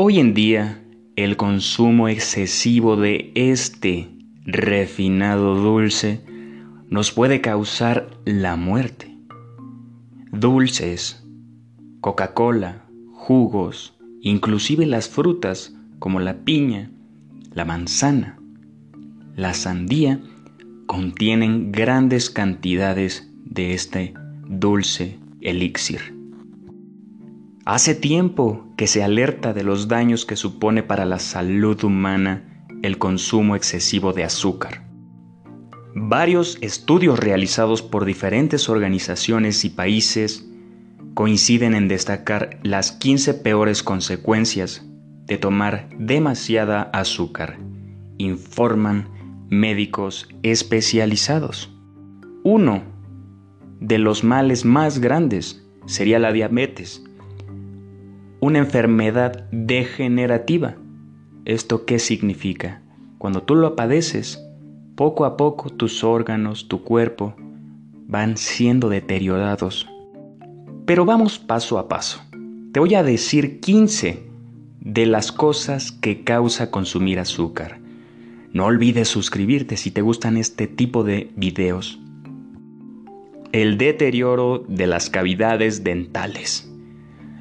Hoy en día, el consumo excesivo de este refinado dulce nos puede causar la muerte. Dulces, Coca-Cola, jugos, inclusive las frutas como la piña, la manzana, la sandía, contienen grandes cantidades de este dulce elixir. Hace tiempo que se alerta de los daños que supone para la salud humana el consumo excesivo de azúcar. Varios estudios realizados por diferentes organizaciones y países coinciden en destacar las 15 peores consecuencias de tomar demasiada azúcar, informan médicos especializados. Uno de los males más grandes sería la diabetes, una enfermedad degenerativa. ¿Esto qué significa? Cuando tú lo padeces, poco a poco tus órganos, tu cuerpo, van siendo deteriorados. Pero vamos paso a paso. Te voy a decir 15 de las cosas que causa consumir azúcar. No olvides suscribirte si te gustan este tipo de videos. El deterioro de las cavidades dentales.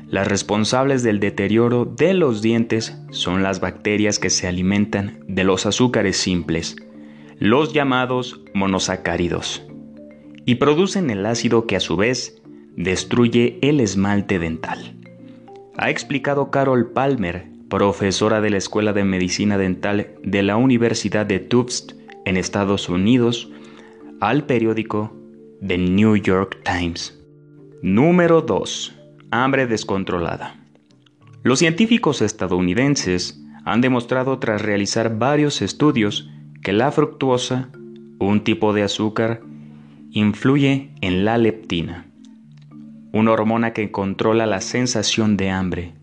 Las responsables del deterioro de los dientes son las bacterias que se alimentan de los azúcares simples, los llamados monosacáridos, y producen el ácido que a su vez destruye el esmalte dental. Ha explicado Carol Palmer, profesora de la Escuela de Medicina Dental de la Universidad de Tufts en Estados Unidos, al periódico The New York Times. Número 2 hambre descontrolada. Los científicos estadounidenses han demostrado tras realizar varios estudios que la fructuosa, un tipo de azúcar, influye en la leptina, una hormona que controla la sensación de hambre.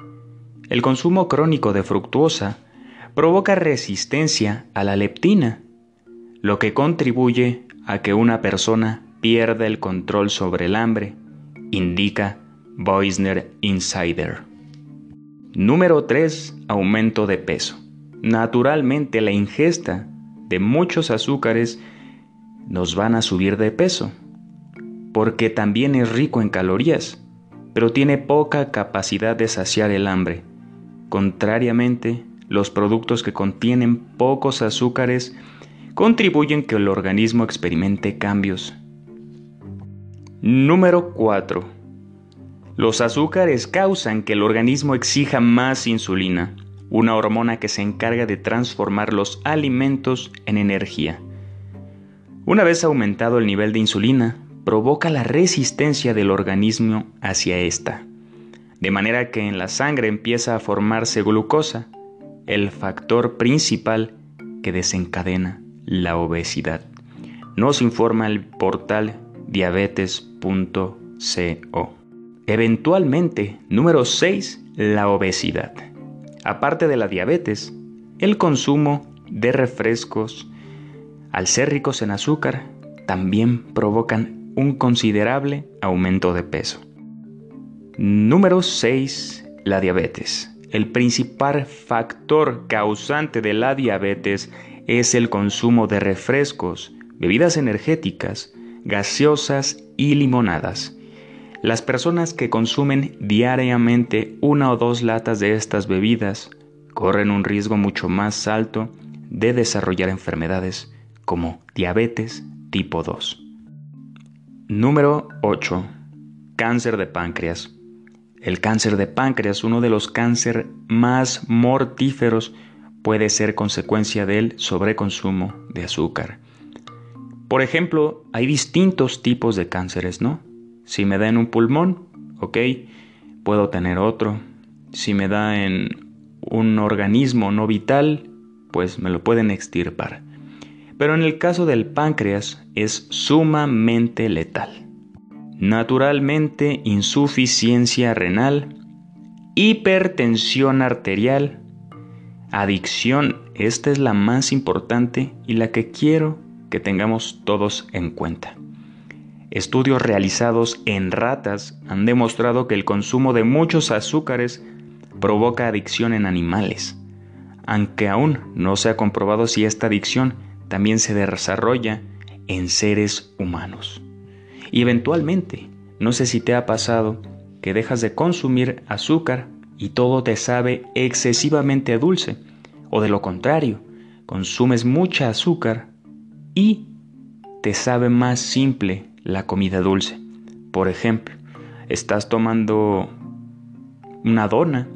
El consumo crónico de fructuosa provoca resistencia a la leptina, lo que contribuye a que una persona pierda el control sobre el hambre, indica Boisner Insider. Número 3. Aumento de peso. Naturalmente la ingesta de muchos azúcares nos van a subir de peso, porque también es rico en calorías, pero tiene poca capacidad de saciar el hambre. Contrariamente, los productos que contienen pocos azúcares contribuyen que el organismo experimente cambios. Número 4 los azúcares causan que el organismo exija más insulina, una hormona que se encarga de transformar los alimentos en energía. Una vez aumentado el nivel de insulina, provoca la resistencia del organismo hacia esta, de manera que en la sangre empieza a formarse glucosa, el factor principal que desencadena la obesidad. Nos informa el portal diabetes.co. Eventualmente, número 6, la obesidad. Aparte de la diabetes, el consumo de refrescos, al ser ricos en azúcar, también provocan un considerable aumento de peso. Número 6, la diabetes. El principal factor causante de la diabetes es el consumo de refrescos, bebidas energéticas, gaseosas y limonadas las personas que consumen diariamente una o dos latas de estas bebidas corren un riesgo mucho más alto de desarrollar enfermedades como diabetes tipo 2. Número 8. Cáncer de páncreas. El cáncer de páncreas, uno de los cánceres más mortíferos, puede ser consecuencia del sobreconsumo de azúcar. Por ejemplo, hay distintos tipos de cánceres, ¿no? Si me da en un pulmón, ok, puedo tener otro. Si me da en un organismo no vital, pues me lo pueden extirpar. Pero en el caso del páncreas es sumamente letal. Naturalmente, insuficiencia renal, hipertensión arterial, adicción, esta es la más importante y la que quiero que tengamos todos en cuenta. Estudios realizados en ratas han demostrado que el consumo de muchos azúcares provoca adicción en animales, aunque aún no se ha comprobado si esta adicción también se desarrolla en seres humanos. Y eventualmente, no sé si te ha pasado que dejas de consumir azúcar y todo te sabe excesivamente dulce, o de lo contrario, consumes mucha azúcar y te sabe más simple la comida dulce. Por ejemplo, estás tomando una dona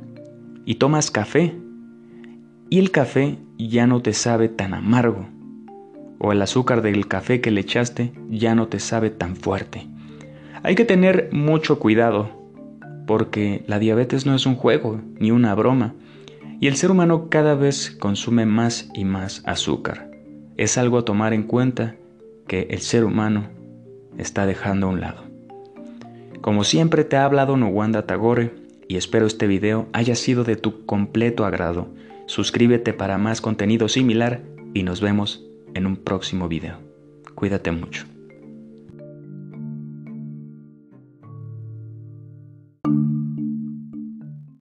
y tomas café y el café ya no te sabe tan amargo o el azúcar del café que le echaste ya no te sabe tan fuerte. Hay que tener mucho cuidado porque la diabetes no es un juego ni una broma y el ser humano cada vez consume más y más azúcar. Es algo a tomar en cuenta que el ser humano está dejando a un lado. Como siempre te ha hablado Nuwanda Tagore y espero este video haya sido de tu completo agrado. Suscríbete para más contenido similar y nos vemos en un próximo video. Cuídate mucho.